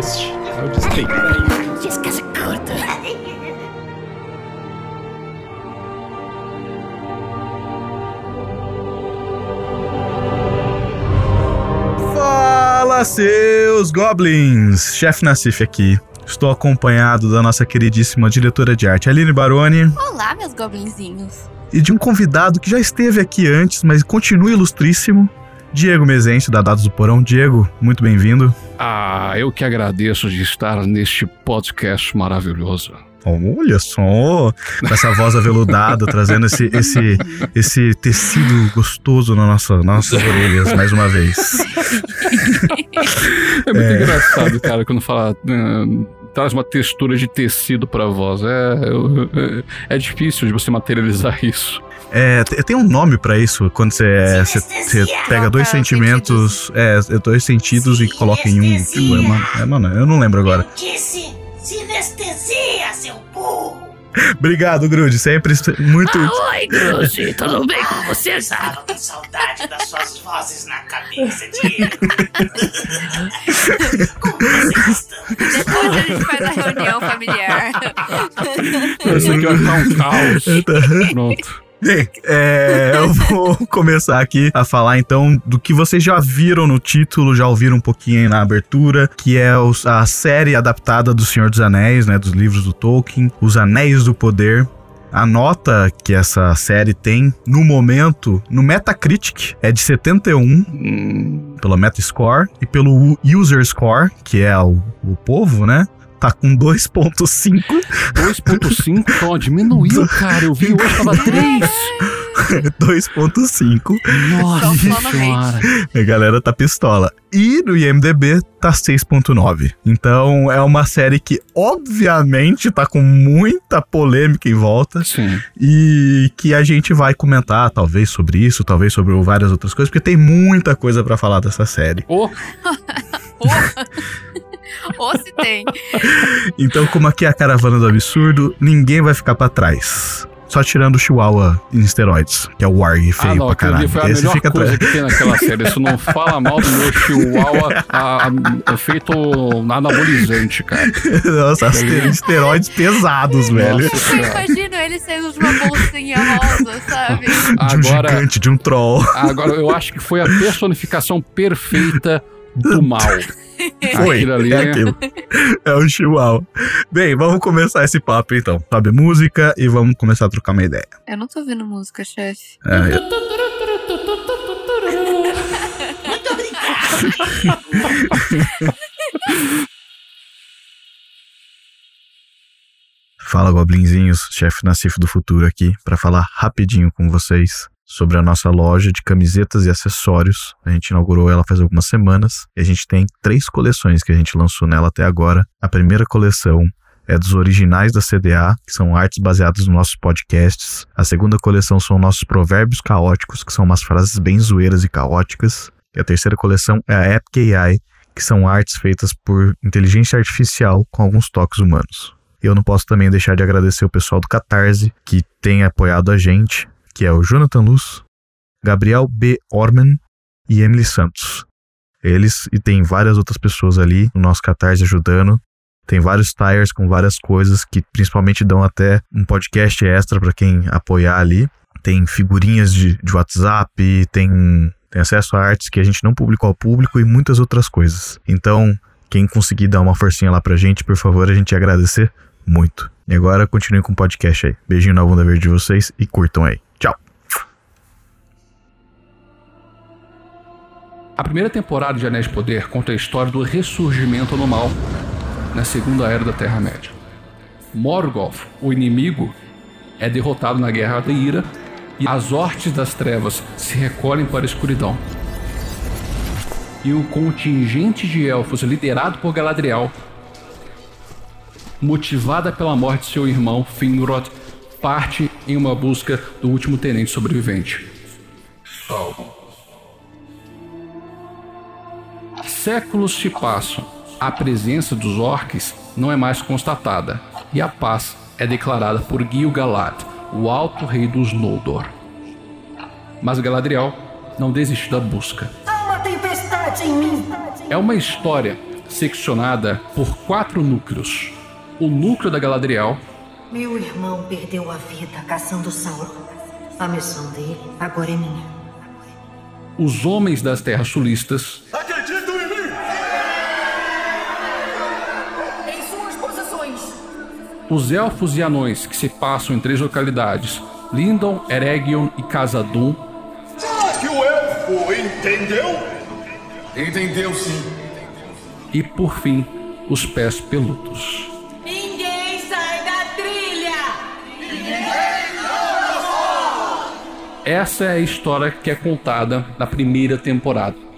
este é o Despeito. Curta. Fala, seus goblins! Chefe Nassif aqui. Estou acompanhado da nossa queridíssima diretora de arte, Aline Baroni, Olá, meus goblinzinhos. e de um convidado que já esteve aqui antes, mas continua ilustríssimo, Diego Mezencio, da Dados do Porão. Diego, muito bem-vindo. Ah, eu que agradeço de estar neste podcast maravilhoso. Olha só, com essa voz aveludada, trazendo esse, esse, esse tecido gostoso na nossa, nas nossas orelhas, mais uma vez. É muito engraçado, cara, quando fala. eh, traz uma textura de tecido pra voz. É, eu- é, é difícil de você materializar isso. É, te- tem um nome pra isso, quando você, é, você, você pega dois sentimentos, é, dois sentidos e coloca em um. Tipo, é, mano, é, mano, eu não lembro agora. Disse sinestesia. Obrigado, Grude, sempre muito. Oi, Gruzi, tudo bem com você? Tô com saudade das suas vozes na cabeça, Diego. Como você está? Depois a gente faz a reunião familiar. Isso aqui vai ficar um caos. Pronto. Bem, é, eu vou começar aqui a falar então do que vocês já viram no título, já ouviram um pouquinho aí na abertura, que é a série adaptada do Senhor dos Anéis, né, dos livros do Tolkien, Os Anéis do Poder. A nota que essa série tem no momento, no Metacritic, é de 71 Hum, pelo Metascore e pelo User Score, que é o, o povo, né? Tá com 2.5 2.5, então diminuiu, cara. Eu vi hoje tava 3. 2.5 Nossa senhora. A galera tá pistola. E no IMDB tá 6.9. Então é uma série que, obviamente, tá com muita polêmica em volta. Sim. E que a gente vai comentar, talvez, sobre isso, talvez sobre várias outras coisas, porque tem muita coisa pra falar dessa série. Ô, Ou se tem. Então, como aqui é a caravana do absurdo, ninguém vai ficar pra trás. Só tirando o Chihuahua em esteroides, que é o Warg feio ah, não, pra caralho. foi a Esse melhor fica coisa que tem naquela série. Isso não fala mal do meu chihuahua a, a, feito anabolizante, cara. Nossa, aster- esteroides pesados, velho. Eu imagino ele saindo de uma bolsinha rosa, sabe? De um Agora, gigante, de um troll. agora, eu acho que foi a personificação perfeita do mal. Foi, Aquilo ali, é aquilo. É o Chihuahua. Bem, vamos começar esse papo então. Sobe música e vamos começar a trocar uma ideia. Eu não tô ouvindo música, chefe. É, Muito obrigado. Fala, Goblinzinhos, chefe Nassif do Futuro aqui, para falar rapidinho com vocês sobre a nossa loja de camisetas e acessórios. A gente inaugurou ela faz algumas semanas e a gente tem três coleções que a gente lançou nela até agora. A primeira coleção é dos originais da CDA, que são artes baseadas nos nossos podcasts. A segunda coleção são nossos provérbios caóticos, que são umas frases bem zoeiras e caóticas. E a terceira coleção é a Epic AI, que são artes feitas por inteligência artificial com alguns toques humanos. Eu não posso também deixar de agradecer o pessoal do Catarse, que tem apoiado a gente, que é o Jonathan Luz, Gabriel B. Orman e Emily Santos. Eles e tem várias outras pessoas ali no nosso Catarse ajudando. Tem vários tires com várias coisas que principalmente dão até um podcast extra para quem apoiar ali. Tem figurinhas de, de WhatsApp, tem, tem acesso a artes que a gente não publicou ao público e muitas outras coisas. Então, quem conseguir dar uma forcinha lá pra gente, por favor, a gente agradecer muito. E agora continue com o podcast aí. Beijinho na bunda verde de vocês e curtam aí. Tchau. A primeira temporada de Anéis de Poder conta a história do ressurgimento do mal na Segunda Era da Terra-média. Morgoth, o inimigo, é derrotado na Guerra da Ira e as hortes das trevas se recolhem para a escuridão. E o contingente de elfos liderado por Galadriel, motivada pela morte de seu irmão Finrod, parte em uma busca do último tenente sobrevivente. Sauron. Séculos se passam, a presença dos orques não é mais constatada e a paz é declarada por Gil-galad, o alto rei dos Noldor. Mas Galadriel não desiste da busca. Há uma tempestade em mim. É uma história seccionada por quatro núcleos. O núcleo da Galadriel, Meu irmão perdeu a vida caçando Sauron. A missão dele agora é minha. os Homens das Terras Sulistas, Acreditam em mim! Em suas posições! os Elfos e Anões, que se passam em três localidades, Lindon, Eregion e Khazad-dûm, Será que o elfo entendeu? Entendeu sim. e, por fim, os Pés Peludos. Essa é a história que é contada na primeira temporada.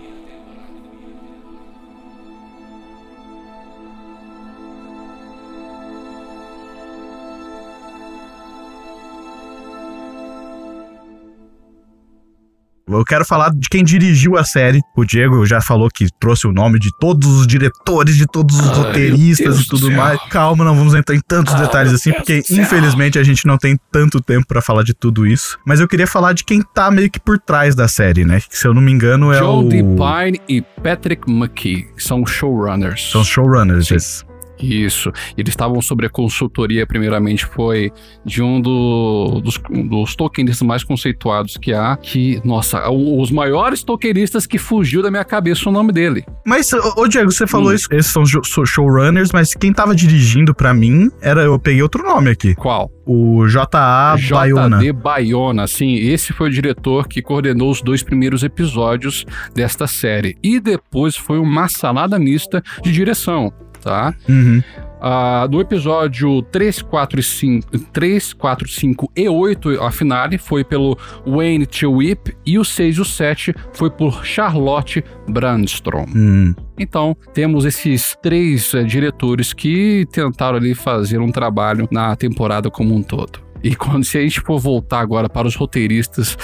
Eu quero falar de quem dirigiu a série. O Diego já falou que trouxe o nome de todos os diretores, de todos os Ai, roteiristas e tudo mais. Calma, não vamos entrar em tantos Ah, detalhes assim, porque infelizmente a gente não tem tanto tempo pra falar de tudo isso. Mas eu queria falar de quem tá meio que por trás da série, né? Que, se eu não me engano é Joe o... Pine e Patrick McKee que são showrunners. São showrunners. Sim. esses. Isso. Eles estavam sobre a consultoria, primeiramente, foi de um do- dos, dos tokens mais conceituados que há, que, nossa, o- os maiores tokenistas que fugiu da minha cabeça o nome dele. Mas, ô Diego, você falou Hum. isso. Esses são showrunners, mas quem tava dirigindo pra mim era. Eu peguei outro nome aqui. Qual? O J.A. Bayona. J.D. Bayona, sim, esse foi o diretor que coordenou os dois primeiros episódios desta série. E depois foi uma salada mista de direção, tá? Uhum. Ah, no episódio 3, 4 e 5, 3, 4, 5 e 8, a finale foi pelo Wayne Chewip e o 6 e o 7 foi por Charlotte Brandstrom. Hum. Então, temos esses três eh, diretores que tentaram ali fazer um trabalho na temporada como um todo. E quando se a gente for voltar agora para os roteiristas,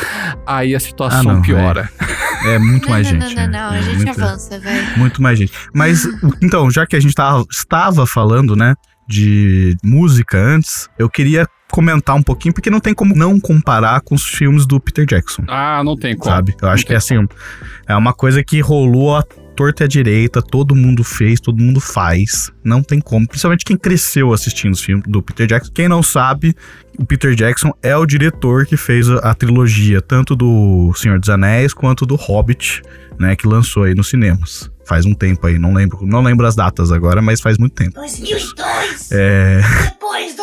aí a situação Ah, não, piora. É muito Não, mais não, gente. não, não, né? não. A É gente muito- avança, velho. Muito mais gente. Mas, então, já que a gente tava, estava falando, né, de música antes, eu queria comentar um pouquinho, porque não tem como não comparar com os filmes do Peter Jackson, Ah, não tem como. sabe? Eu acho que é assim, é uma coisa que rolou a torta e a direita, todo mundo fez, todo mundo faz, não tem como. Principalmente quem cresceu assistindo os filmes do Peter Jackson. Quem não sabe, o Peter Jackson é o diretor que fez a, a trilogia, tanto do Senhor dos Anéis quanto do Hobbit, né, que lançou aí nos cinemas. Faz um tempo aí, não lembro, não lembro as datas agora, mas faz muito tempo. 2002. É, Depois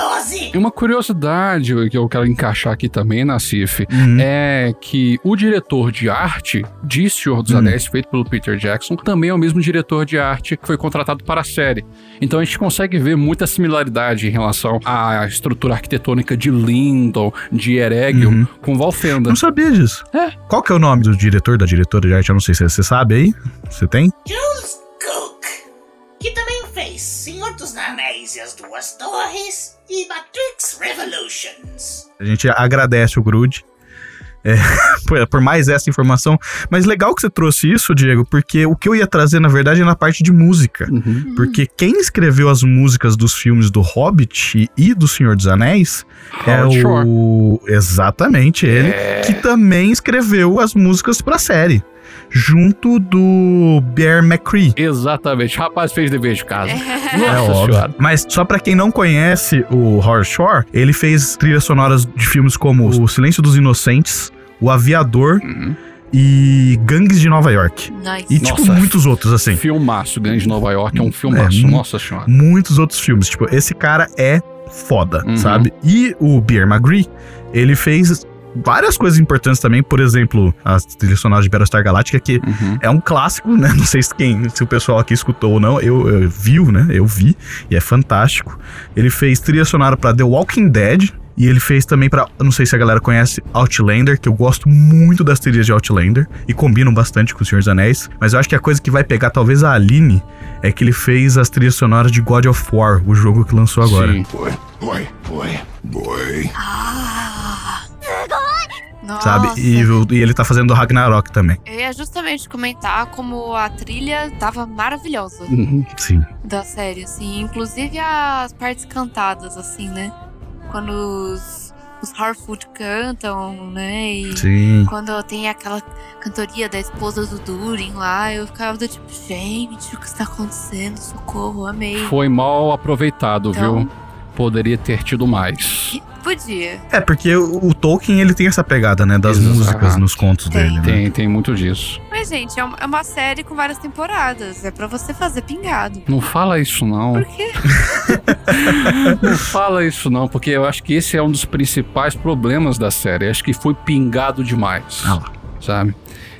2012. E uma curiosidade que eu quero encaixar aqui também, Nassif, Uhum. é que o diretor de arte de Senhor dos Hum. Anéis, feito pelo Peter Jackson, também é o mesmo diretor de arte que foi contratado para a série. Então a gente consegue ver muita similaridade em relação à estrutura arquitetônica de Lindon, de Eregion, Uhum. com Valfenda. não sabia disso. É. Qual que é o nome do diretor, da diretora de arte? Eu não sei se você sabe aí. Você tem? Jules Cook, Dos Anéis e as Duas Torres e Matrix Revolutions. A gente agradece o Grude. é, por, mais essa informação. Mas legal que você trouxe isso, Diego, porque o que eu ia trazer, na verdade, é na parte de música. Uhum. Porque quem escreveu as músicas dos filmes do Hobbit e do Senhor dos Anéis é Howard Shore. o. Exatamente, ele. É. Que também escreveu as músicas pra série. Junto do Bear McCree. Exatamente. Rapaz fez dever de casa. É Nossa óbvio. senhora. Mas só pra quem não conhece o Horror Shore, ele fez trilhas sonoras de filmes como O Silêncio dos Inocentes, O Aviador Uhum. e Gangues de Nova York. Nice. E, tipo, Nossa. muitos outros, assim. Filmaço, Grande Nova York é um filmaço. mu- Nossa senhora. Muitos outros filmes. Tipo, esse cara é foda, Uhum. sabe? E o Bear McGree, ele fez várias coisas importantes também. Por exemplo, as trilhas sonoras de Battlestar Galactica, que Uhum. é um clássico, né? Não sei se, quem, se o pessoal aqui escutou ou não. Eu, eu viu, né? Eu vi. E é fantástico. Ele fez trilha sonora pra The Walking Dead. E ele fez também pra. eu Não sei se a galera conhece Outlander, que eu gosto muito das trilhas de Outlander. E combinam bastante com o Senhor dos Anéis. Mas eu acho que a coisa que vai pegar talvez a Aline é que ele fez as trilhas sonoras de God of War, o jogo que lançou agora. Sim. Boy, boy, boy, boy. Nossa. Sabe? E, e ele tá fazendo o Ragnarok também. Eu ia justamente comentar como a trilha tava maravilhosa Uhum. Sim. da série, assim. Inclusive as partes cantadas, assim, né? Quando os, os Harfoot cantam, né? E Sim. quando tem aquela cantoria da esposa do Durin lá, eu ficava do tipo, gente, o que está acontecendo? Socorro, amei. Foi mal aproveitado, Então- viu? Poderia ter tido mais. Podia. É, porque o, o Tolkien, ele tem essa pegada, né, das Exato. músicas nos contos Tem. dele, né? Tem, tem muito disso. Mas, gente, é uma, é uma série com várias temporadas. É pra você fazer pingado. Não fala isso, não. Por quê? Não fala isso, não, porque eu acho que esse é um dos principais problemas da série. Acho que foi pingado demais. Ah lá. Sabe?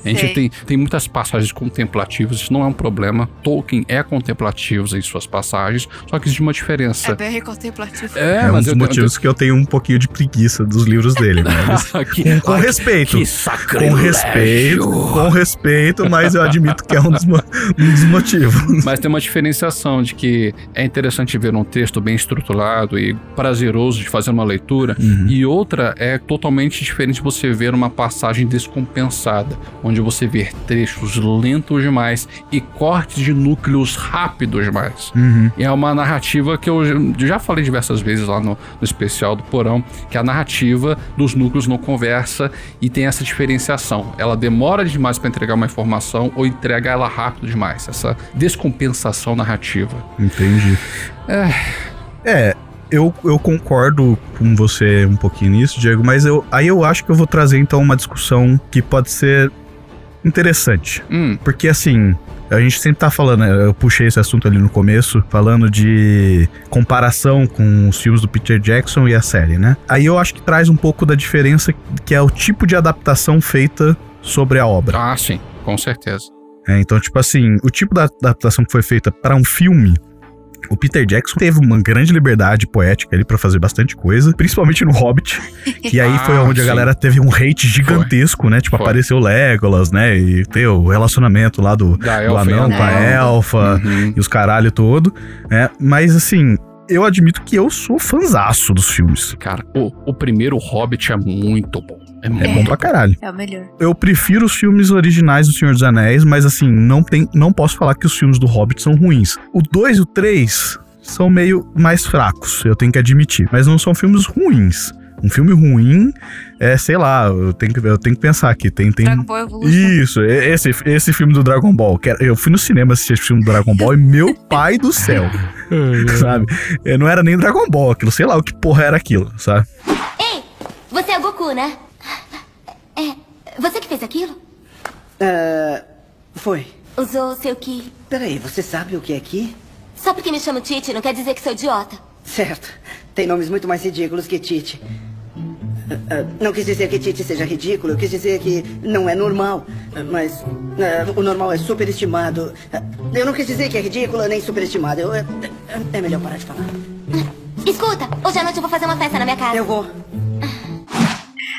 A gente tem, tem muitas passagens contemplativas, isso não é um problema. Tolkien é contemplativo em suas passagens, só que existe uma diferença. É bem contemplativo. É, É, um mas dos eu- motivos que eu tenho um pouquinho de preguiça dos livros dele, né? Eles- que, com, com Ai, respeito. que Com sacrilégio. respeito, com respeito, mas eu admito que é um dos, um dos motivos. Mas tem uma diferenciação de que é interessante ver um texto bem estruturado e prazeroso de fazer uma leitura, Uhum. e outra é totalmente diferente você ver uma passagem descompensada, onde você vê trechos lentos demais e cortes de núcleos rápidos demais. Uhum. E é uma narrativa que eu já falei diversas vezes lá no, no especial do Porão, que a narrativa dos núcleos não conversa e tem essa diferenciação. Ela demora demais para entregar uma informação ou entrega ela rápido demais. Essa descompensação narrativa. Entendi. É, eu, eu concordo com você um pouquinho nisso, Diego, mas eu, aí eu acho que eu vou trazer então uma discussão que pode ser interessante. Hum, Porque assim, a gente sempre tá falando, né, eu puxei esse assunto ali no começo, falando de comparação com os filmes do Peter Jackson e a série, né? Aí eu acho que traz um pouco da diferença que é o tipo de adaptação feita sobre a obra. ah, sim, com certeza. É, então, tipo assim, o tipo da adaptação que foi feita para um filme. O Peter Jackson teve uma grande liberdade poética ali pra fazer bastante coisa, principalmente no Hobbit, que aí foi Ah, onde a sim. galera teve um hate gigantesco, né? Tipo, Foi. apareceu Legolas, né? E ter o relacionamento lá do, Da do anão com a elfa Uhum. e os caralho todo, né? Mas assim, eu admito que eu sou fanzaço dos filmes. Cara, o, o primeiro Hobbit é muito bom. É, É bom pra caralho. É o melhor. Eu prefiro os filmes originais do Senhor dos Anéis, mas assim, não tem, não posso falar que os filmes do Hobbit são ruins. O 2 e o 3 são meio mais fracos, eu tenho que admitir, mas não são filmes ruins. Um filme ruim é, sei lá, eu tenho que, eu tenho que pensar aqui, tem tem Dragon Ball Evolution. isso, esse, esse filme do Dragon Ball. Eu fui no cinema assistir esse filme do Dragon Ball e meu pai do céu, sabe? É, Não era nem Dragon Ball, aquilo, sei lá o que porra era aquilo, sabe? Ei, você é o Goku, né? Você que fez aquilo? Ah, foi. Usou seu Ki. Peraí, você sabe o que é Ki? Só porque me chamo Titi não quer dizer que sou idiota. Certo. Tem nomes muito mais ridículos que Tite. Ah, não quis dizer que Tite seja ridículo, eu quis dizer que não é normal. Ah, Mas o normal é superestimado. Eu não quis dizer que é ridículo nem superestimado. Eu, é, é- é melhor parar de falar. Escuta, hoje à noite eu vou fazer uma festa na minha casa. Eu vou.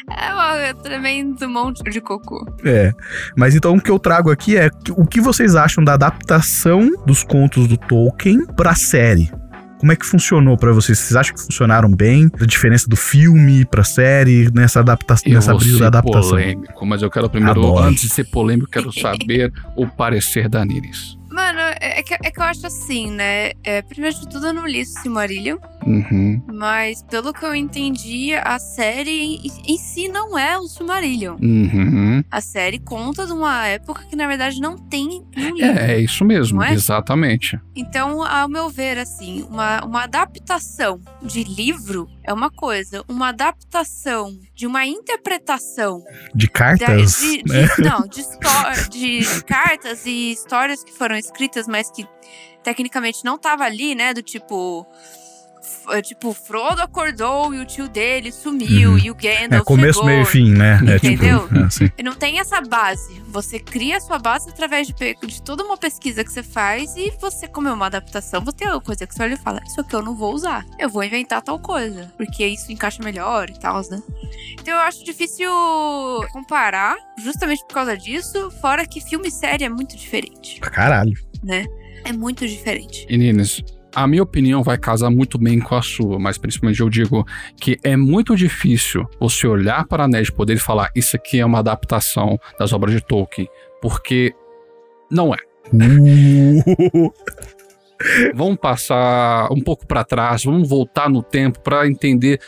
É um tremendo monte de cocô. É. Mas então o que eu trago aqui é o que vocês acham da adaptação dos contos do Tolkien pra série? Como é que funcionou pra vocês? Vocês acham que funcionaram bem? A diferença do filme pra série, nessa adaptação, Eu nessa brisa da adaptação? polêmico, mas eu quero primeiro, Adoro. antes de ser polêmico, quero saber o parecer da Niris. Mano, é é que, é que eu acho assim, né? É, primeiro de tudo, eu não li Silmarillion, Uhum, mas pelo que eu entendi, a série em, em si não é o Silmarillion. uhum. A série conta de uma época que, na verdade, não tem um livro. É, é isso mesmo, é? exatamente. Então, ao meu ver, assim, uma, uma adaptação de livro é uma coisa, uma adaptação de uma interpretação De da- cartas? de, né? de- não, de, de cartas e histórias que foram escritas, mas que tecnicamente não tava ali, né? Do tipo. Tipo, Frodo acordou e o tio dele sumiu Uhum. e o Gandalf É começo, chegou. meio e fim, né? É Entendeu? tipo, é, assim. E não tem essa base. Você cria a sua base através de, de toda uma pesquisa que você faz e você, como é uma adaptação, você tem uma coisa que você olha e fala: Isso aqui eu não vou usar. Eu vou inventar tal coisa. Porque isso encaixa melhor e tal, né? Então eu acho difícil comparar, justamente por causa disso. Fora que filme e série é muito diferente, Pra caralho. Né? É muito diferente. Ninis, a minha opinião vai casar muito bem com a sua, mas principalmente eu digo que é muito difícil você olhar para Anéis de Poder e falar isso aqui é uma adaptação das obras de Tolkien, porque não é. Uh, Vamos passar um pouco para trás, vamos voltar no tempo para entender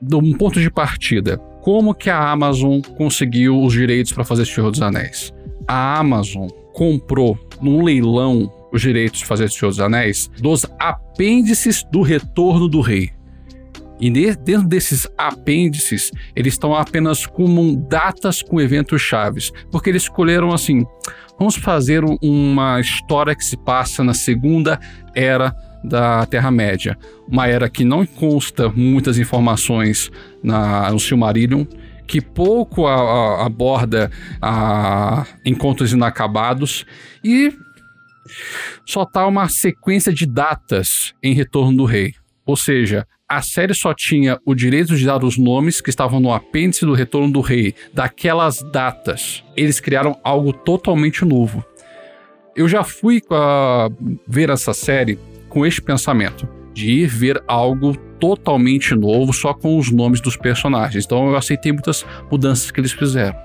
de um ponto de partida. Como que a Amazon conseguiu os direitos para fazer Senhor dos Anéis? A Amazon comprou num leilão os direitos de fazer Senhor dos Anéis dos apêndices do Retorno do Rei. E dentro desses apêndices, eles estão apenas como datas com eventos chaves, porque eles escolheram assim: vamos fazer uma história que se passa na segunda era da Terra-média, uma era que não consta muitas informações na, no Silmarillion, que pouco a, a, aborda a encontros inacabados e só tá uma sequência de datas em Retorno do Rei. Ou seja, a série só tinha o direito de dar os nomes que estavam no apêndice do Retorno do Rei, daquelas datas. Eles criaram algo totalmente novo. Eu já fui uh, ver essa série com este pensamento, de ir ver algo totalmente novo só com os nomes dos personagens. Então eu aceitei muitas mudanças que eles fizeram.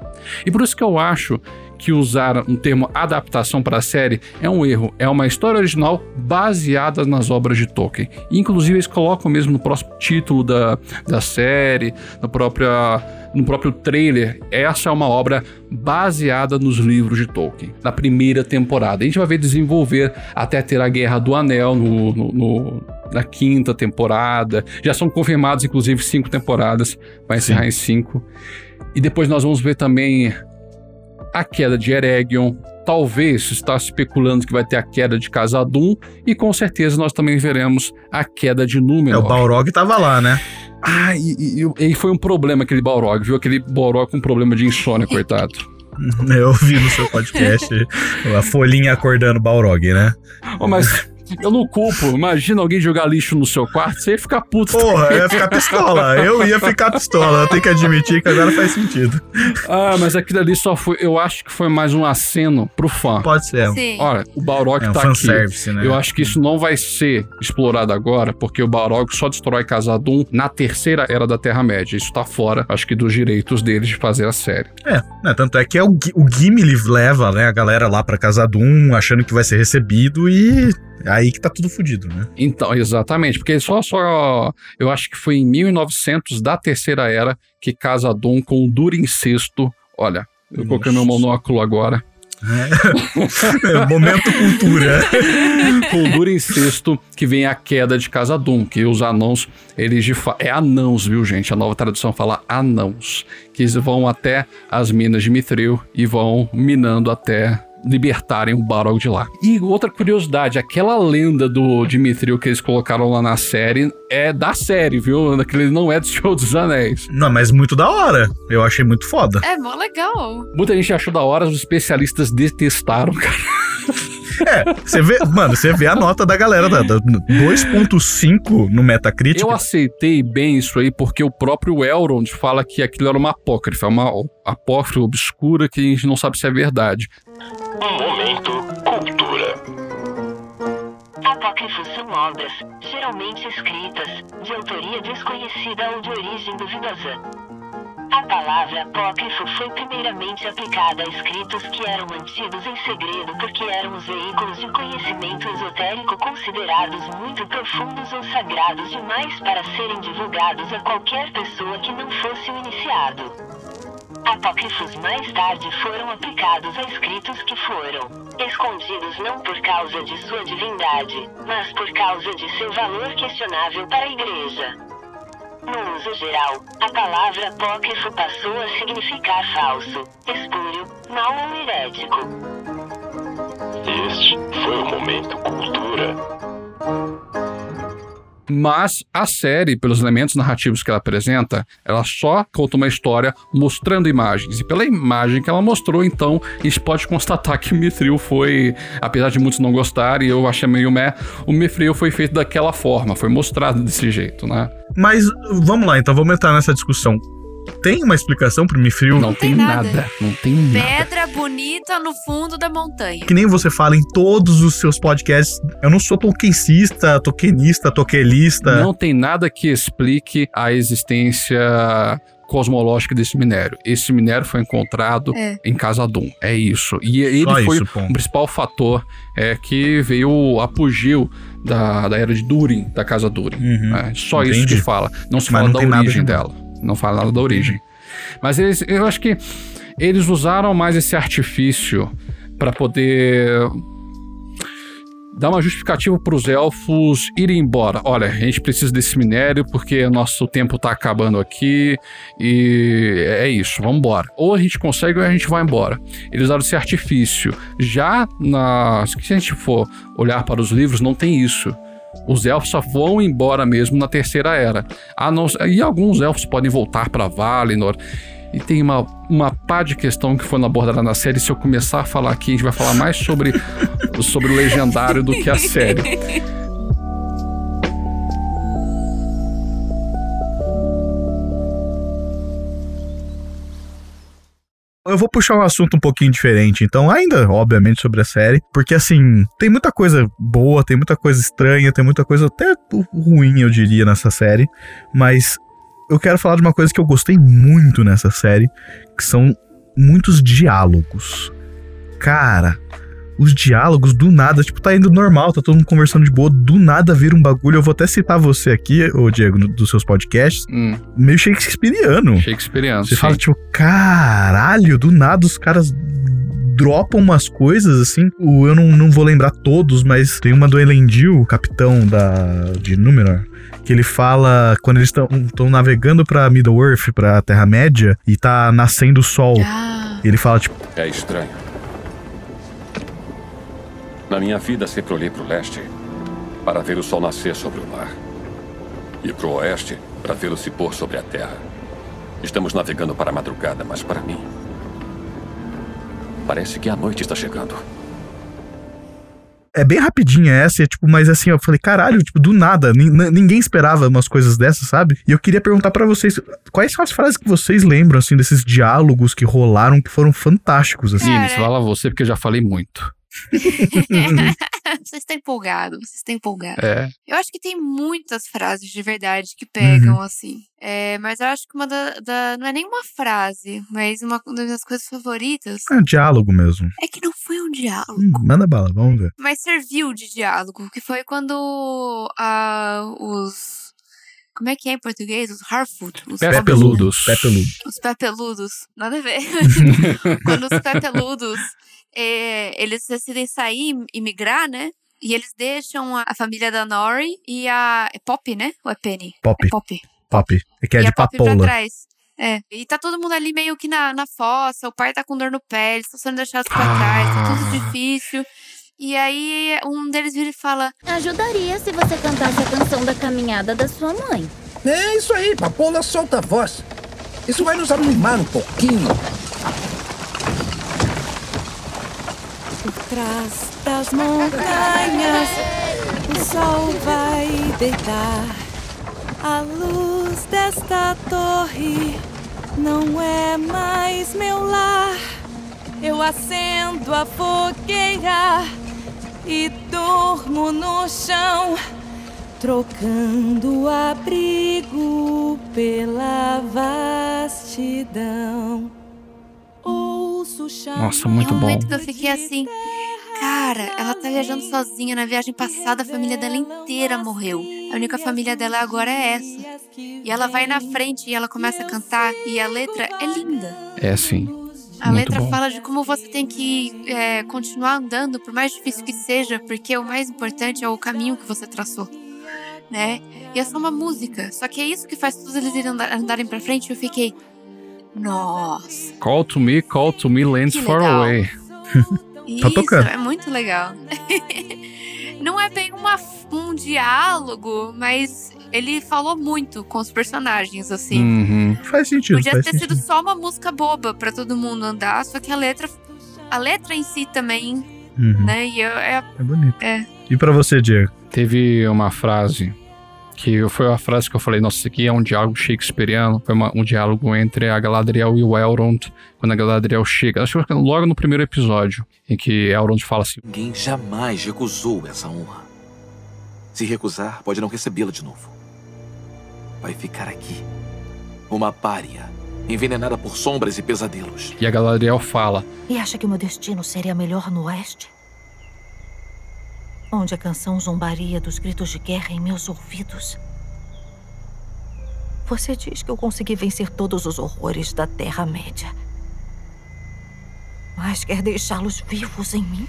E por isso que eu acho que usar um termo adaptação para a série é um erro. É uma história original baseada nas obras de Tolkien. Inclusive, eles colocam mesmo no próximo título da, da série, na própria, no próprio trailer. Essa é uma obra baseada nos livros de Tolkien, na primeira temporada. A gente vai ver desenvolver até ter a Guerra do Anel no, no, no na quinta temporada. Já são confirmados, inclusive, cinco temporadas. Vai encerrar Sim. em cinco. E depois nós vamos ver também a queda de Eregion, talvez está especulando que vai ter a queda de Casadum e com certeza nós também veremos a queda de Númenor. É, o Balrog tava lá, né? Ah, e, e, e foi um problema aquele Balrog, viu? Aquele Balrog com problema de insônia, coitado. Eu ouvi no seu podcast a folhinha acordando Balrog, né? Oh, mas eu não culpo. Imagina alguém jogar lixo no seu quarto, você ia ficar puto. Porra, eu ia ficar pistola. Eu ia ficar pistola. Eu tenho que admitir que agora faz sentido. Ah, mas aquilo ali só foi. Eu acho que foi mais um aceno pro fã. Pode ser. Sim. Olha, o Balrog É um tá aqui. fanservice, né? Eu acho que isso não vai ser explorado agora, porque o Balrog só destrói Casadum na terceira era da Terra-média. Isso tá fora, acho que, dos direitos deles de fazer a série. É, né, tanto é que é o, o Gimli leva né, a galera lá pra Casadum, achando que vai ser recebido e aí que tá tudo fudido, né? Então, exatamente, porque só, só. Eu acho que foi em 1900 da terceira era que Casadum com o Durin VI. Olha, eu coloquei meu monóculo agora. É, momento cultura. com o Durin VI, que vem a queda de Casadum, que os anãos, eles de fa... É anãos, viu, gente? A nova tradução fala anãos, que eles vão até as minas de Mithril e vão minando até libertarem o Balrog de lá. E outra curiosidade, aquela lenda do Dimithril que eles colocaram lá na série é da série, viu? Aquele não é do Senhor dos Anéis. Não, mas muito da hora. Eu achei muito foda. É mó legal. Muita gente achou da hora, os especialistas detestaram, cara. É, você vê, mano, você vê a nota da galera da, da 2.5 no Metacritic. Eu aceitei bem isso aí porque o próprio Elrond fala que aquilo era uma apócrifa, uma apócrifa obscura que a gente não sabe se é verdade. Momento Cultura. Apócrifos são obras, geralmente escritas, de autoria desconhecida ou de origem duvidosa. A palavra apócrifo foi primeiramente aplicada a escritos que eram mantidos em segredo porque eram os veículos de conhecimento esotérico considerados muito profundos ou sagrados demais para serem divulgados a qualquer pessoa que não fosse o iniciado. Apócrifos mais tarde foram aplicados a escritos que foram escondidos não por causa de sua divindade, mas por causa de seu valor questionável para a igreja. No uso geral, a palavra apócrifo passou a significar falso, espúrio, mau ou herético. Este foi o Momento Cultura. Mas a série, pelos elementos narrativos que ela apresenta, ela só conta uma história mostrando imagens. E pela imagem que ela mostrou, então, a gente pode constatar que o Mithril foi, apesar de muitos não gostarem, eu achei meio meh, o Mithril foi feito daquela forma, foi mostrado desse jeito, né? Mas vamos lá, então vamos entrar nessa discussão. Tem uma explicação pro Mifril? Não tem nada. Não tem nada. Pedra bonita no fundo da montanha. Que nem você fala em todos os seus podcasts. Eu não sou tolkiencista, tolkienista, toquelista. Não tem nada que explique a existência cosmológica desse minério. Esse minério foi encontrado É. em Casadum. É isso. E ele Só foi isso, o principal fator é, que veio o apogeu da, da era de Durin, da casa Durin. É, só isso Uhum. Entendi. que fala. Não se Mas fala não da origem de- dela. Não fala nada da origem. Mas eles, eu acho que eles usaram mais esse artifício para poder dar uma justificativa para os elfos irem embora. Olha, a gente precisa desse minério porque nosso tempo tá acabando aqui e é isso, vamos embora. Ou a gente consegue ou a gente vai embora. Eles usaram esse artifício. Já na, se a gente for olhar para os livros, não tem isso. Os elfos só vão embora mesmo na terceira era. A não- e alguns elfos podem voltar para Valinor. E tem uma, uma pá de questão que foi abordada na série. Se eu começar a falar aqui, a gente vai falar mais sobre, sobre o legendário do que a série. Eu vou puxar um assunto um pouquinho diferente, então, ainda, obviamente, sobre a série, porque assim, tem muita coisa boa, tem muita coisa estranha, tem muita coisa até ruim, eu diria, nessa série, mas eu quero falar de uma coisa que eu gostei muito nessa série, que são muitos diálogos. Cara, os diálogos do nada, tipo, tá indo normal, tá todo mundo conversando de boa, do nada vira um bagulho. Eu vou até citar você aqui, ô Diego, no- dos seus podcasts, Hum, meio shakespeareano. Shakespeareano. Você sim. fala, tipo, caralho, do nada os caras dropam umas coisas assim. O, eu não, não vou lembrar todos, mas tem uma do Elendil, o capitão da, de Númenor. Que ele fala quando eles estão navegando pra Middle-earth, pra Terra-média, e tá nascendo o sol. Ah, Ele fala, tipo, É estranho. Na minha vida sempre olhei para o leste para ver o sol nascer sobre o mar. E para o oeste para vê-lo se pôr sobre a terra. Estamos navegando para a madrugada, mas para mim. Parece que a noite está chegando. é bem rapidinha essa, é tipo, mas assim, eu falei, caralho, tipo, do nada, ninguém esperava umas coisas dessas, sabe? E eu queria perguntar pra vocês, quais são as frases que vocês lembram, assim, desses diálogos que rolaram, que foram fantásticos, assim? Ines, fala você, porque eu já falei muito. Você está empolgado, você está empolgado. É. Eu acho que tem muitas frases de verdade que pegam, Uhum. assim. É, mas eu acho que uma da, da- Não é nem uma frase, mas uma das minhas coisas favoritas É um diálogo mesmo. é que não foi um diálogo. Hum, manda bala, vamos ver. Mas serviu de diálogo, que foi quando ah, os. Como é que é em português? Os Harfoot. Os Pé peludos. Pé peludo. Os pé peludos. Nada a ver. quando os pé peludos é, eles decidem sair e migrar, né? E eles deixam a, a família da Nori e a. É Pop, né? Ou é Penny? Pop. É Pop. Pop. É que é e de a Pop pra trás. É. E tá todo mundo ali meio que na, na fossa, o pai tá com dor no pé, eles estão sendo deixados pra trás, tá Ah. tudo difícil. E aí um deles vira e fala: Ajudaria se você cantasse a canção da caminhada da sua mãe. É isso aí, Papoula solta a voz. Isso vai nos animar um pouquinho. Por trás das montanhas, o sol vai deitar. A luz desta torre não é mais meu lar. Eu acendo a fogueira e durmo no chão, trocando abrigo pela vastidão. Ouço chamar. Nossa, muito bom. momento que eu fiquei assim, cara, ela tá viajando sozinha. Na viagem passada, a família dela inteira morreu. A única família dela agora é essa. E ela vai na frente e ela começa a cantar. E a letra é linda. É sim. A Muito letra bom. fala de como você tem que é, continuar andando, por mais difícil que seja, porque o mais importante é o caminho que você traçou. Né? E é só uma música. Só que é isso que faz todos eles andarem pra frente. Eu fiquei. Nossa. Call to me, call to me, lands far away. Tá Isso, tocando. é muito legal. Não é bem uma, um diálogo, mas ele falou muito com os personagens, assim. Uhum. Faz sentido, Podia faz ter sentido. sido só uma música boba pra todo mundo andar, só que a letra. A letra em si também, Uhum. né? E eu, é, É bonito. é. E pra você, Diego? Teve uma frase que foi a frase que eu falei, nossa, isso aqui é um diálogo shakespeariano. Foi uma- um diálogo entre a Galadriel e o Elrond, quando a Galadriel chega. Acho que logo no primeiro episódio, em que Elrond fala assim: Ninguém jamais recusou essa honra. Se recusar, pode não recebê-la de novo. Vai ficar aqui, uma pária, envenenada por sombras e pesadelos. E a Galadriel fala: E acha que o meu destino seria melhor no oeste? Onde a canção zombaria dos gritos de guerra em meus ouvidos. Você diz que eu consegui vencer todos os horrores da Terra-média. Mas quer deixá-los vivos em mim?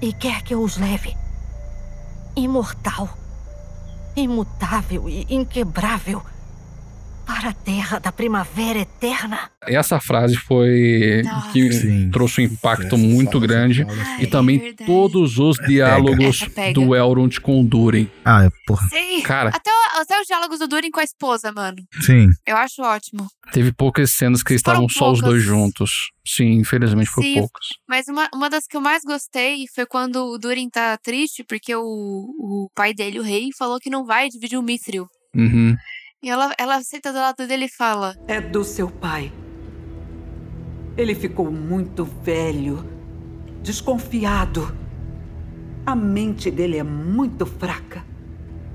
E quer que eu os leve imortal, imutável e inquebrável para a terra da primavera eterna. Essa frase foi que Sim. trouxe um impacto muito grande. e também todos os diálogos Essa pega. do Elrond com o Durin. Ah, porra. Sim. Cara. Até, o- até os diálogos do Durin com a esposa, mano. Sim. Eu acho ótimo. Teve poucas cenas que estavam só os dois juntos. Sim, infelizmente foi Sim. poucas. Mas uma, uma das que eu mais gostei foi quando o Durin tá triste porque o, o pai dele, o rei, falou que não vai dividir o Mithril. Uhum. E ela, ela senta do lado dele e fala: É do seu pai. Ele ficou muito velho, desconfiado. A mente dele é muito fraca.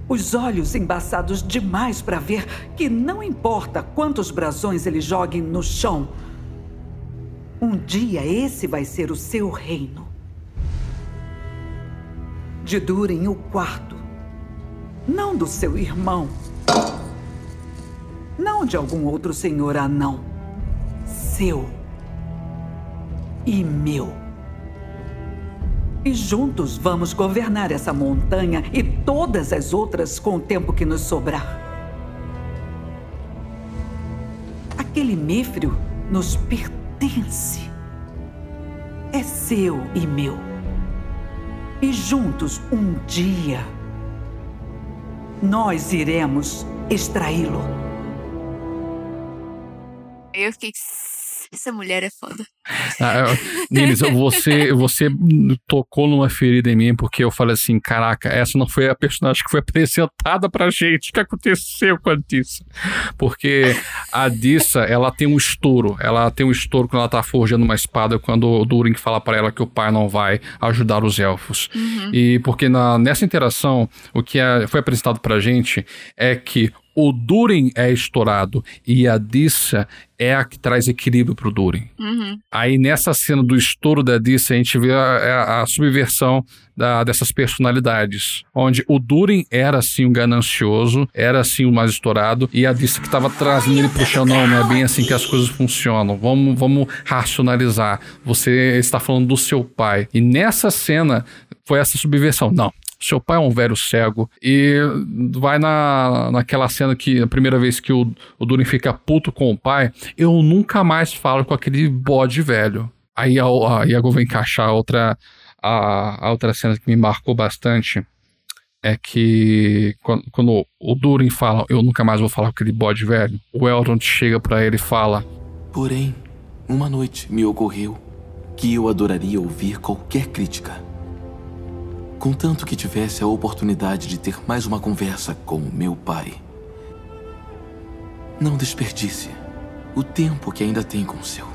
Os olhos embaçados demais para ver que não importa quantos brasões ele jogue no chão. Um dia esse vai ser o seu reino. De Durin o quarto. Não do seu irmão. Não de algum outro senhor anão. Seu. E meu. E juntos vamos governar essa montanha e todas as outras com o tempo que nos sobrar. Aquele Mífrio nos pertence. É seu e meu. E juntos, um dia, nós iremos extraí-lo. Aí eu fiquei. Essa mulher é foda. Ah, Nimes, você, você tocou numa ferida em mim porque eu falei assim: caraca, essa não foi a personagem que foi apresentada pra gente. O que aconteceu com a Dissa? Porque a Dissa, ela tem um estouro. Ela tem um estouro quando ela tá forjando uma espada. Quando o Durin fala pra ela que o pai não vai ajudar os elfos. E porque na, nessa interação, o que é- foi apresentado pra gente é que o Durin é estourado e a Dissa é a que traz equilíbrio pro Durin. Uhum. Aí nessa cena do estouro da Dissa, a gente vê a, a- a subversão da- dessas personalidades. Onde o Durin era assim um ganancioso, era assim o mais estourado, e a Dissa que tava trazendo ele pro chão, não, não é bem assim que as coisas funcionam. Vamos, vamos racionalizar. Você está falando do seu pai. E nessa cena foi essa subversão. Não. Seu pai é um velho cego e vai na, naquela cena que a primeira vez que o, o Durin fica puto com o pai, eu nunca mais falo com aquele bode velho. Aí a, a vai encaixar outra, a, a outra cena que me marcou bastante. É que quando, quando o Durin fala, eu nunca mais vou falar com aquele bode velho, o Elrond chega pra ele e fala: Porém, uma noite me ocorreu que eu adoraria ouvir qualquer crítica. Contanto que tivesse a oportunidade de ter mais uma conversa com o meu pai. Não desperdice o tempo que ainda tem com o seu.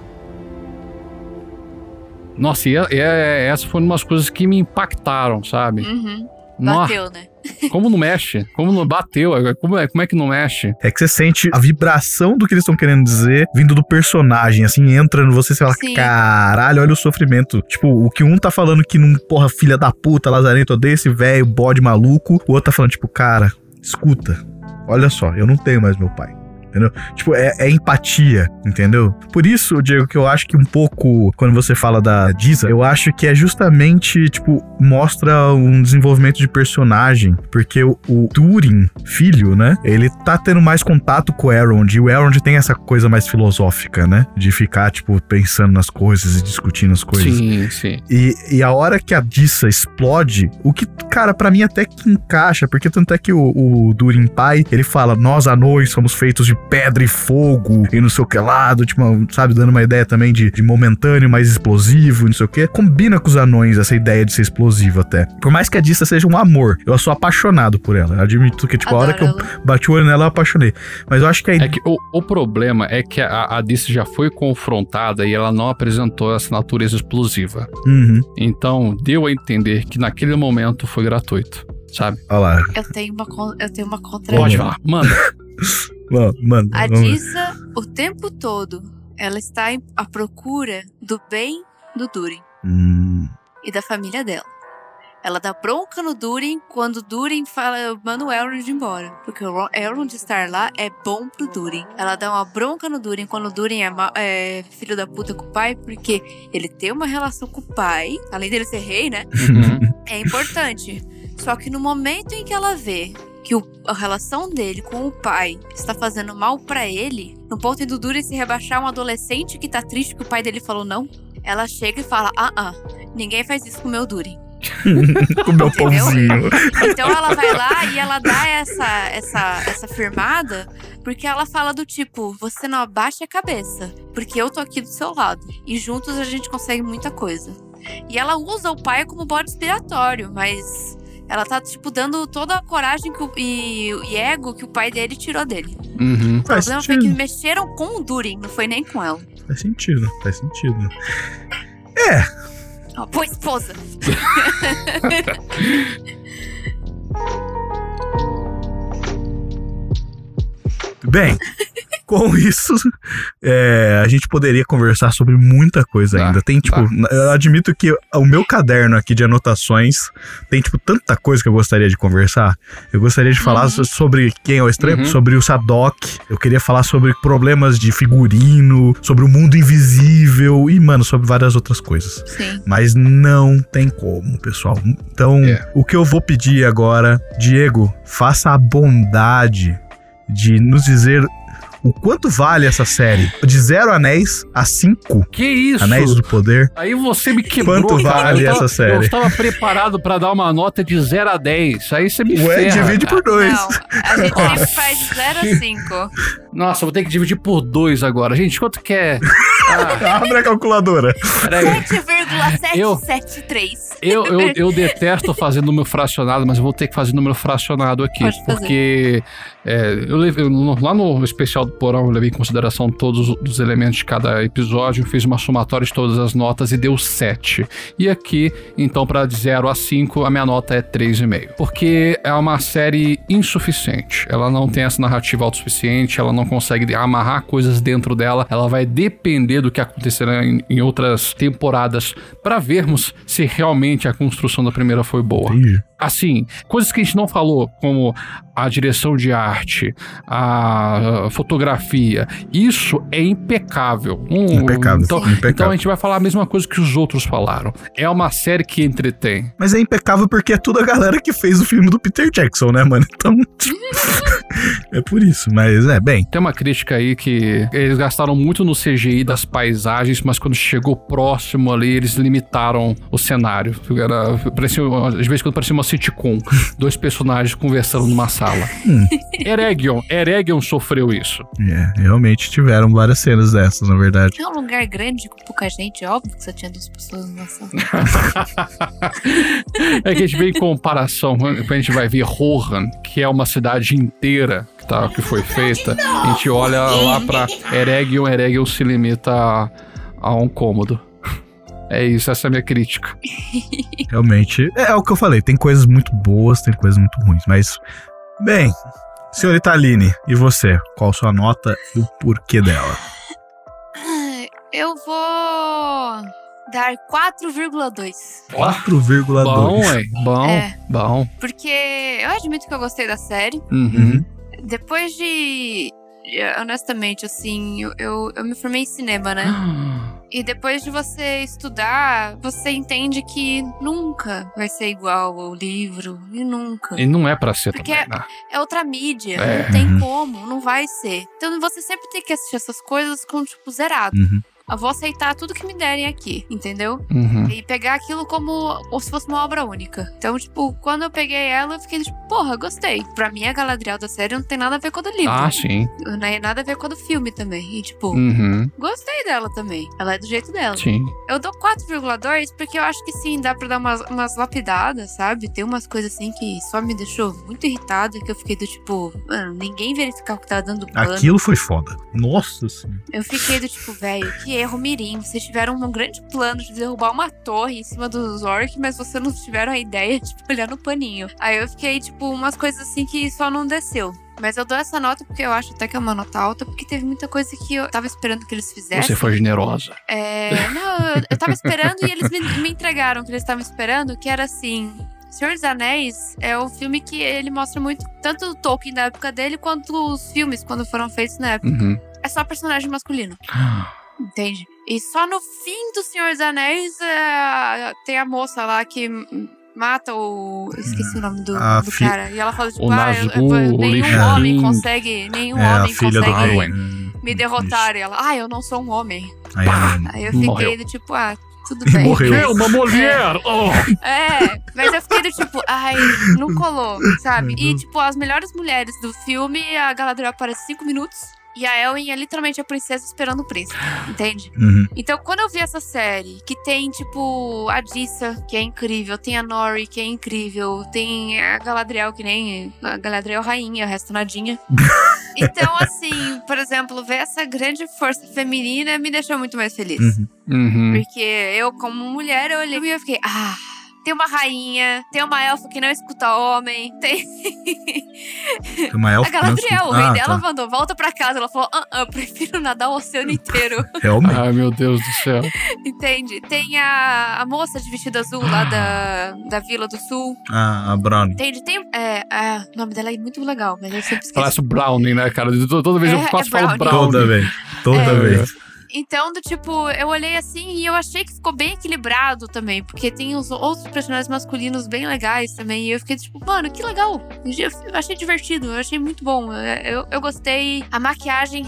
Nossa, e, é- é- essa foi uma das coisas que me impactaram, sabe? Uhum. Nossa, Bateu, né? Como não mexe? Como não bateu? Como é, como é que não mexe? É que você sente a vibração do que eles estão querendo dizer vindo do personagem, assim, entra no você e você fala, Sim. caralho, olha o sofrimento. Tipo, o que um tá falando que não, porra, filha da puta, lazarento, odeia esse velho, bode maluco, o outro tá falando, tipo, cara, escuta, olha só, eu não tenho mais meu pai. Entendeu? Tipo, é, é empatia, entendeu? Por isso, Diego, que eu acho que um pouco, quando você fala da Disa, eu acho que é justamente, tipo, mostra um desenvolvimento de personagem. Porque o, o Turing, filho, né? Ele tá tendo mais contato com o Elrond. E o Elrond tem essa coisa mais filosófica, né? De ficar, tipo, pensando nas coisas e discutindo as coisas. Sim, sim. E, e a hora que a Dissa explode, o que, cara, pra mim até que encaixa, porque tanto é que o, o Durin pai, ele fala, nós anões somos feitos de pedra e fogo, e não sei o que lá, do, tipo, sabe, dando uma ideia também de, de momentâneo, mais explosivo, e não sei o que. Combina com os anões essa ideia de ser explosivo até. Por mais que a Dissa seja um amor, eu sou apaixonado por ela. Eu admito que, tipo, a hora que eu bati o olho nela, eu apaixonei. Mas eu acho que a É que o, o problema é que a, a Disse já foi confrontada e ela não apresentou essa natureza explosiva. Uhum. Então, deu a entender que naquele momento foi gratuito, sabe? Olha lá. Eu tenho uma, eu tenho uma contra. Pode falar. Manda. Mano, mano, A Dissa, o tempo todo, ela está em- à procura do bem do Durin Hum, e da família dela. Ela dá bronca no Durin quando o Durin fala, manda o Elrond embora. Porque o Ro- Elrond estar lá é bom pro Durin. Ela dá uma bronca no Durin quando o Durin é, é filho da puta com o pai, porque ele tem uma relação com o pai, além dele ser rei, né? é importante. Só que no momento em que ela vê que o- a relação dele com o pai está fazendo mal pra ele, no ponto em do Durin se rebaixar um adolescente que tá triste que o pai dele falou não, ela chega e fala: ah, ah, ninguém faz isso com o meu Durin. com meu pãozinho. Então ela vai lá e ela dá essa, essa, essa firmada, porque ela fala do tipo: você não abaixa a cabeça, porque eu tô aqui do seu lado. E juntos a gente consegue muita coisa. E ela usa o pai como bode expiatório, mas ela tá, tipo, dando toda a coragem que o- e, e ego que o pai dele tirou dele. Uhum. O Faz problema foi sentido. que mexeram com o Durin, não foi nem com ela. Faz sentido, faz sentido. É, Ó, pô, esposa. Bem, com isso, é, a gente poderia conversar sobre muita coisa ainda. Tem, tipo, eu admito que o meu caderno aqui de anotações tem, tipo, tanta coisa que eu gostaria de conversar. Eu gostaria de falar so- sobre quem é o estranho, Uhum. sobre o Sadok. Eu queria falar sobre problemas de figurino, sobre o mundo invisível e, mano, sobre várias outras coisas. Sim. Mas não tem como, pessoal. Então, o que eu vou pedir agora, Diego, faça a bondade de nos dizer o quanto vale essa série. De zero anéis a cinco Que isso? anéis do poder. Aí você me quebrou, Quanto cara. vale eu tava, essa série? Eu estava preparado pra dar uma nota de 0 a 10. Aí você me Ué, ferra, divide cara. por dois. Não, a gente sempre faz de 0 a 5. Nossa, eu vou ter que dividir por 2 agora. Gente, quanto que é? Abre a calculadora. Peraí. 7,773. Eu, eu, eu detesto fazer número fracionado, mas eu vou ter que fazer número fracionado aqui. Pode fazer. É, eu levei, lá no especial do Porão, eu levei em consideração todos os- os elementos de cada episódio, fiz uma somatória de todas as notas e deu 7. E aqui, então, para de 0 a 5, a minha nota é 3,5. Porque é uma série insuficiente. Ela não tem essa narrativa autossuficiente, ela não consegue amarrar coisas dentro dela, ela vai depender do que acontecerá em, em outras temporadas para vermos se realmente a construção da primeira foi boa. Assim, coisas que a gente não falou, como a direção de arte, a fotografia, isso é impecável. Um- Impecável, Então, impecável. então a gente vai falar a mesma coisa que os outros falaram. É uma série que entretém. Mas é impecável porque é tudo a galera que fez o filme do Peter Jackson, né, mano? Então. é por isso. Mas é, bem. Tem uma crítica aí que eles gastaram muito no CGI das paisagens, mas quando chegou próximo ali, eles limitaram o cenário. Era, parecia, às vezes, quando parecia uma sitcom, dois personagens conversando numa sala. Hum. Eregion, Eregion sofreu isso. É, realmente tiveram várias cenas dessas, na verdade. É um lugar grande com pouca gente, óbvio que só tinha duas pessoas na sala. É que a gente vê em comparação, quando a gente vai ver Rohan, que é uma cidade inteira que, tá, que foi feita, a gente olha lá pra Eregion, Eregion se limita a, a um cômodo. É isso, essa é a minha crítica. Realmente. É, o que eu falei, tem coisas muito boas, tem coisas muito ruins. Mas. Bem, senhorita Aline, e você? Qual sua nota e o porquê dela? Eu vou dar 4,2. 4,2. Bom, ué, bom, É. bom. Porque eu admito que eu gostei da série. Uhum. Depois de. de- Honestamente, assim, eu, eu, eu me formei em cinema, né? E depois de você estudar, você entende que nunca vai ser igual ao livro. E nunca. E não é pra ser Porque também, é, né? é outra mídia. É. Não tem Uhum. como, não vai ser. Então você sempre tem que assistir essas coisas com, tipo, zerado. Uhum. Eu vou aceitar tudo que me derem aqui, entendeu? Uhum. E pegar aquilo como ou se fosse uma obra única. Então, tipo, quando eu peguei ela, eu fiquei tipo, porra, gostei. Pra mim, a Galadriel da série não tem nada a ver com a do livro. Ah, sim. Não tem nada a ver com a do filme também. E, tipo, Uhum. gostei dela também. Ela é do jeito dela. Sim. Eu dou 4,2 porque eu acho que sim, dá pra dar umas, umas lapidadas, sabe? Tem umas coisas assim que só me deixou muito irritada, que eu fiquei do tipo, mano, ninguém verificar o que tá dando plano. Aquilo foi foda. Nossa senhora. Eu fiquei do tipo, velho, que erro mirim. Vocês tiveram um grande plano de derrubar uma torre em cima dos orcs, mas vocês não tiveram a ideia de olhar no paninho. Aí eu fiquei, tipo, umas coisas assim que só não desceu. Mas eu dou essa nota porque eu acho até que é uma nota alta, porque teve muita coisa que eu tava esperando que eles fizessem. Você foi generosa. É, não, eu, eu tava esperando e eles me, me entregaram o que eles estavam esperando, que era assim. Senhor dos Anéis é um filme que ele mostra muito tanto o Tolkien da época dele quanto os filmes quando foram feitos na época. Uhum. É só personagem masculino. Entende? E só no fim do Senhor dos Anéis é, tem a moça lá que mata o. Esqueci o nome do, do fi- cara. E ela fala, tipo, O ah, eu- eu- nenhum homem consegue. Nenhum É, a homem consegue Arwen. me derrotar. E ela, ah, eu não sou um homem. Aí Aí eu fiquei morreu. do tipo, ah, tudo E bem. morreu. É uma mulher! Oh. É, mas eu fiquei do tipo, ai, não colou, sabe? E, tipo, as melhores mulheres do filme, a Galadriel aparece cinco minutos. E a Elwin é literalmente a princesa esperando o príncipe, entende? Uhum. Então, quando eu vi essa série, que tem, tipo, a Dissa, que é incrível, tem a Nori, que é incrível, tem a Galadriel, que nem a Galadriel rainha, o resto nadinha. Então, assim, por exemplo, ver essa grande força feminina me deixou muito mais feliz. Uhum. Uhum. Porque eu, como mulher, eu olhei e eu fiquei, ah, tem uma rainha, tem uma elfa que não escuta homem, tem. Tem uma elfa a que não Galadriel, o rei Ah, dela tá. mandou, volta pra casa. Ela falou, ah, ah, eu prefiro nadar o oceano inteiro. Realmente. Ai, meu Deus do céu. Entende? Tem a, a moça de vestido azul lá da, da Vila do Sul. Ah, a Brownie. Entende? Tem. É, é, o nome dela é muito legal, mas eu sempre esqueço. Parece o Browning, né, cara? Toda vez É, eu quase é falo Browning. Browning. Toda vez. Toda É. vez. Então, do tipo, eu olhei assim e eu achei que ficou bem equilibrado também, porque tem os outros personagens masculinos bem legais também. E eu fiquei tipo, mano, que legal. Eu achei divertido, eu achei muito bom. Eu, eu gostei. A maquiagem.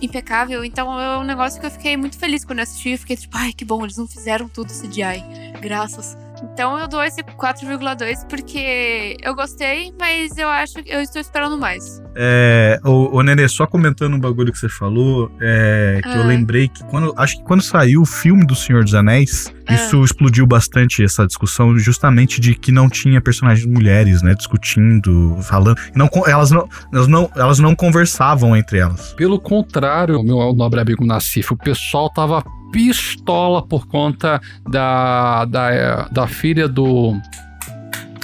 Impecável, então é um negócio que eu fiquei muito feliz quando eu assisti. Eu fiquei tipo, ai que bom, eles não fizeram tudo CGI. Graças. Então eu dou esse 4,2 porque eu gostei, mas eu acho que eu estou esperando mais. É, ô, ô Nenê, só comentando um bagulho que você falou, é, que eu Ah. lembrei que quando. Acho que quando saiu o filme do Senhor dos Anéis, Ah. isso explodiu bastante essa discussão, justamente de que não tinha personagens mulheres, né? Discutindo, falando. Não, elas, não, elas, não, elas não conversavam entre elas. Pelo contrário, meu nobre amigo Nassif, o pessoal tava pistola por conta da, da, eh, da filha do.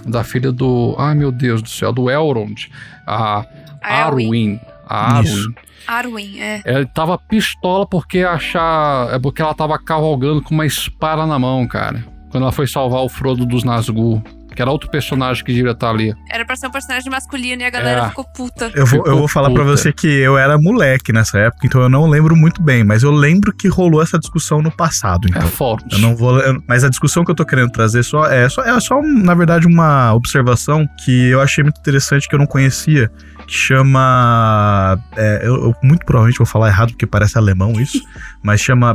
Da filha do. Ai meu Deus do céu, do Elrond. A A Elwin. Arwen. A Isso. Arwen. Arwen, é. Ele tava pistola porque achar. É porque ela tava cavalgando com uma espada na mão, cara. Quando ela foi salvar o Frodo dos Nazgûl. Que era outro personagem que devia estar ali. Era pra ser um personagem masculino e a galera É. ficou puta. Eu vou, eu vou falar pra puta. você que eu era moleque nessa época, então eu não lembro muito bem, mas eu lembro que rolou essa discussão no passado. Então. É forte. Eu não vou. eu- mas a discussão que eu tô querendo trazer só é só, é só, na verdade, uma observação que eu achei muito interessante que eu não conhecia. Que chama. é, eu, eu muito provavelmente vou falar errado porque parece alemão isso, mas chama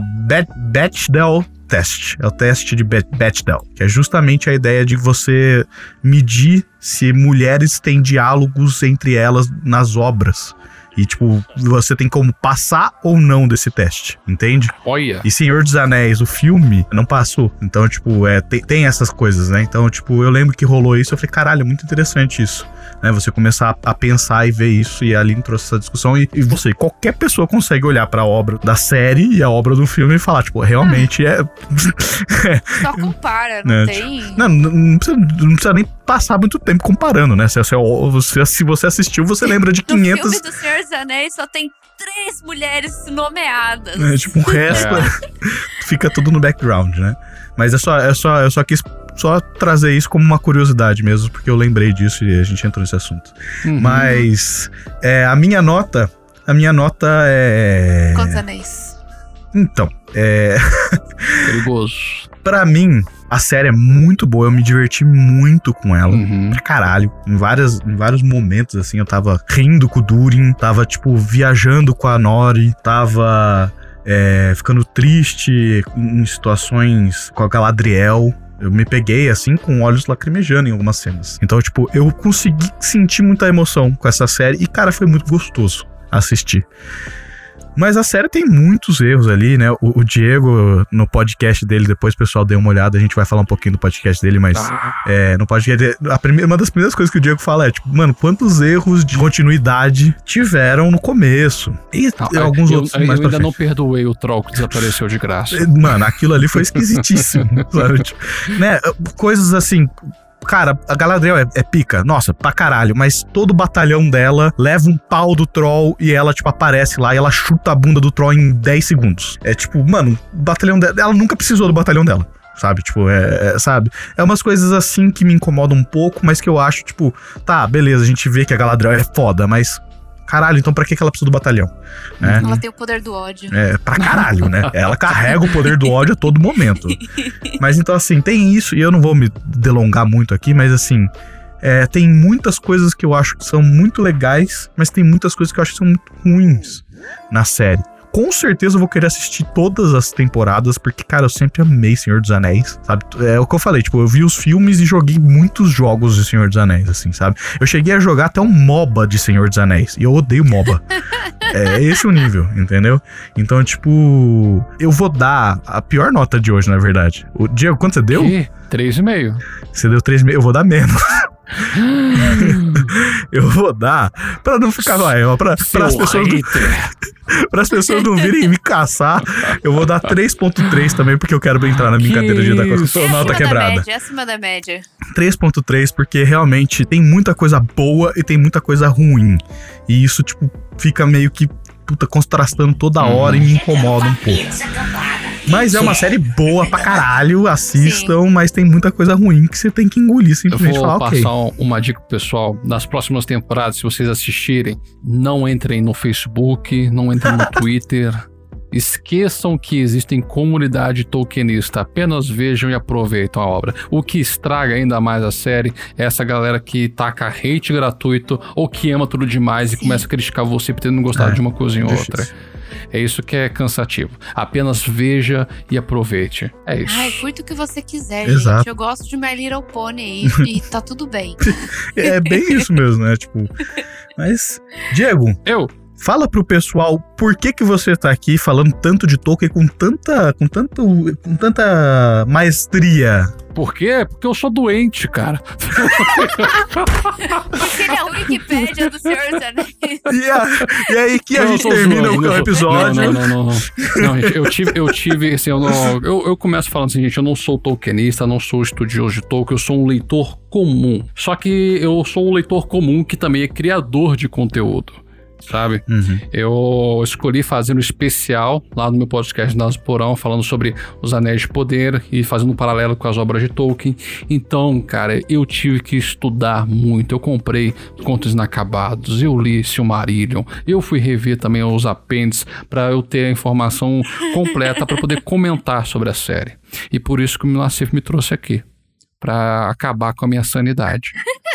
Bechdel Test. É o teste de Bechdel, que é justamente a ideia de você medir se mulheres têm diálogos entre elas nas obras. E, tipo, você tem como passar ou não desse teste, entende? Olha. E Senhor dos Anéis, o filme, não passou. Então, tipo, é, tem, tem essas coisas, né? Então, tipo, eu lembro que rolou isso. Eu falei, caralho, é muito interessante isso. Né? Você começar a, a pensar e ver isso. E a Aline trouxe essa discussão. E, e você, qualquer pessoa consegue olhar pra obra da série e a obra do filme e falar, tipo, realmente é. Só compara, não né? tem. Tipo, Não, não, precisa, não precisa nem passar muito tempo comparando, né? Se, se, você- se você assistiu, você lembra de No 500. filme do Senhor dos Anéis só tem três mulheres nomeadas. É, tipo, o resto fica tudo no background, né? Mas é só, é só, eu só quis só trazer isso como uma curiosidade mesmo, porque eu lembrei disso e a gente entrou nesse assunto. Uhum. Mas é, a minha nota, a minha nota é. Quantos anéis? Então, é. Perigoso. Pra mim, a série é muito boa, eu me diverti muito com ela. Uhum. Pra caralho. Em, várias, em vários momentos, assim, eu tava rindo com o Durin, tava, tipo, viajando com a Nori, tava é, ficando triste em situações com a Galadriel. Eu me peguei, assim, com olhos lacrimejando em algumas cenas. Então, tipo, eu consegui sentir muita emoção com essa série e, cara, foi muito gostoso assistir. Mas a série tem muitos erros ali, né? O, o Diego, no podcast dele, depois o pessoal dê uma olhada, a gente vai falar um pouquinho do podcast dele, mas é, no podcast dele, a primeira, uma das primeiras coisas que o Diego fala é, tipo, mano, quantos erros de continuidade tiveram no começo? E Não, alguns eu, outros eu, mais eu ainda não frente. perdoei o troll que desapareceu de graça. Mano, aquilo ali foi esquisitíssimo, sabe? Tipo, né? Coisas assim. Cara, a Galadriel é, é pica, nossa, pra caralho, mas todo o batalhão dela leva um pau do troll e ela, tipo, aparece lá e ela chuta a bunda do troll em 10 segundos. É tipo, mano, o batalhão dela, ela nunca precisou do batalhão dela sabe? Tipo, é, é, sabe? É umas coisas assim que me incomodam um pouco, mas que eu acho, tipo, tá, beleza, a gente vê que a Galadriel é foda, mas caralho, então pra que ela precisa do batalhão? Né? Ela tem o poder do ódio. É, pra caralho, né? Ela carrega o poder do ódio a todo momento. Mas então, assim, tem isso, e eu não vou me delongar muito aqui, mas assim. É, tem muitas coisas que eu acho que são muito legais, mas tem muitas coisas que eu acho que são muito ruins na série com certeza eu vou querer assistir todas as temporadas, porque, cara, eu sempre amei Senhor dos Anéis, sabe? É o que eu falei, tipo, eu vi os filmes e joguei muitos jogos de Senhor dos Anéis, assim, sabe? Eu cheguei a jogar até um MOBA de Senhor dos Anéis, e eu odeio MOBA. é esse o nível, entendeu? Então, tipo, eu vou dar a pior nota de hoje, na verdade. O Diego, quanto você deu? Que? 3,5. Você deu 3,5, eu vou dar menos. eu vou dar pra não ficar maior, pra, pra as pessoas para as pessoas não virem me caçar, eu vou dar 3.3 também porque eu quero entrar na brincadeira de dar com a nota quebrada. Média, acima da média. 3.3 porque realmente tem muita coisa boa e tem muita coisa ruim. E isso tipo fica meio que puta contrastando toda hora e me incomoda um pouco. Mas é uma série boa pra caralho, assistam, Sim. mas tem muita coisa ruim que você tem que engolir simplesmente Eu vou falar, passar uma dica pro pessoal. Nas próximas temporadas, se vocês assistirem, não entrem no Facebook, não entrem no Twitter. Esqueçam que existem comunidade tolkienista, apenas vejam e aproveitam a obra. O que estraga ainda mais a série é essa galera que taca hate gratuito ou que ama tudo demais Sim. e começa a criticar você por ter não gostado é, de uma coisa ou outra. Isso. É isso que é cansativo. Apenas veja e aproveite. É isso. Ai, curta o que você quiser, Exato. gente. Eu gosto de My Little Pony aí e tá tudo bem. é bem isso mesmo, né? Tipo. Mas, Diego. Eu. Fala pro pessoal por que que você tá aqui falando tanto de Tolkien com tanta, com tanto, com tanta maestria. Por quê? Porque eu sou doente, cara. Porque ele é a Wikipédia do Senhor dos Anéis. E, e aí que a não, gente termina zoando, o episódio. Não, não, não, não. Não, gente, eu tive, eu tive, assim, eu, não, eu, eu começo falando assim, gente, eu não sou tolkienista, não sou estudioso de Tolkien, eu sou um leitor comum. Só que eu sou um leitor comum que também é criador de conteúdo sabe? Uhum. Eu escolhi fazer um especial lá no meu podcast Nas Porão, falando sobre os Anéis de Poder e fazendo um paralelo com as obras de Tolkien. Então, cara, eu tive que estudar muito. Eu comprei Contos Inacabados, eu li Silmarillion, eu fui rever também os apêndices para eu ter a informação completa para poder comentar sobre a série. E por isso que o Milacif me trouxe aqui para acabar com a minha sanidade.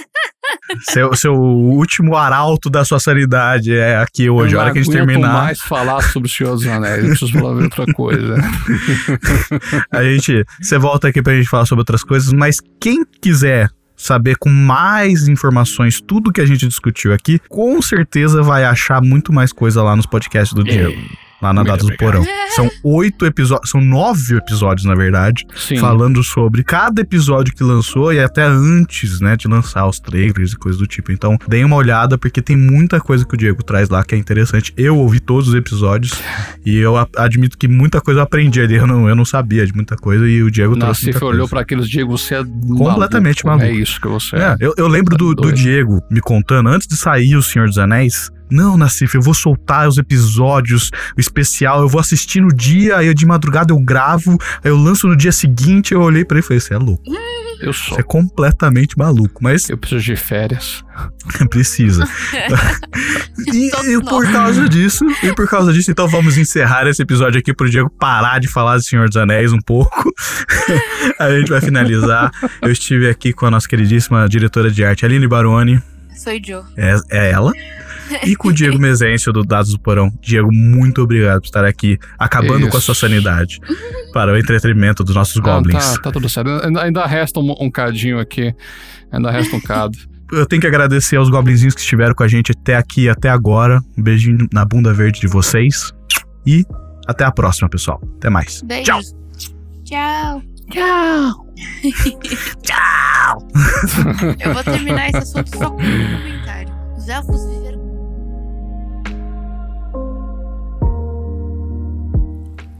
seu, seu último arauto da sua sanidade é aqui hoje, a hora que a gente terminar. Eu mais falar sobre o Senhor dos Anéis, eu preciso falar outra coisa. a gente, você volta aqui pra gente falar sobre outras coisas, mas quem quiser saber com mais informações tudo que a gente discutiu aqui, com certeza vai achar muito mais coisa lá nos podcasts do Diego lá na Data do Porão. São oito episódios, são nove episódios, na verdade, Sim. falando sobre cada episódio que lançou e até antes, né, de lançar os trailers e coisas do tipo. Então, deem uma olhada, porque tem muita coisa que o Diego traz lá que é interessante. Eu ouvi todos os episódios e eu admito que muita coisa eu aprendi ali. Eu não, eu não sabia de muita coisa e o Diego Nossa, trouxe. Você olhou para aqueles, Diego, você é completamente maluco. maluco. É isso que você é. é eu, eu lembro do, do Diego me contando, antes de sair O Senhor dos Anéis, não, Nassif, eu vou soltar os episódios, o especial, eu vou assistir no dia, aí de madrugada eu gravo, aí eu lanço no dia seguinte. Eu olhei para ele e falei: Você é louco. Eu sou. Você é completamente maluco, mas. Eu preciso de férias. Precisa. e, e, por causa disso, e por causa disso, então vamos encerrar esse episódio aqui pro Diego parar de falar do Senhor dos Anéis um pouco. a gente vai finalizar. Eu estive aqui com a nossa queridíssima diretora de arte, Aline Baroni. Sou Joe. É, é ela e com o Diego Mezencio do Dados do Porão. Diego, muito obrigado por estar aqui, acabando Isso. com a sua sanidade para o entretenimento dos nossos Não, goblins. Tá, tá tudo certo. Ainda resta um, um cadinho aqui. Ainda resta um cado. Eu tenho que agradecer aos goblinzinhos que estiveram com a gente até aqui, até agora. Um beijinho na bunda verde de vocês. E até a próxima, pessoal. Até mais. Beijo. Tchau. Tchau. Tchau. Tchau. Eu vou terminar esse assunto só com um comentário. Os elfos viveram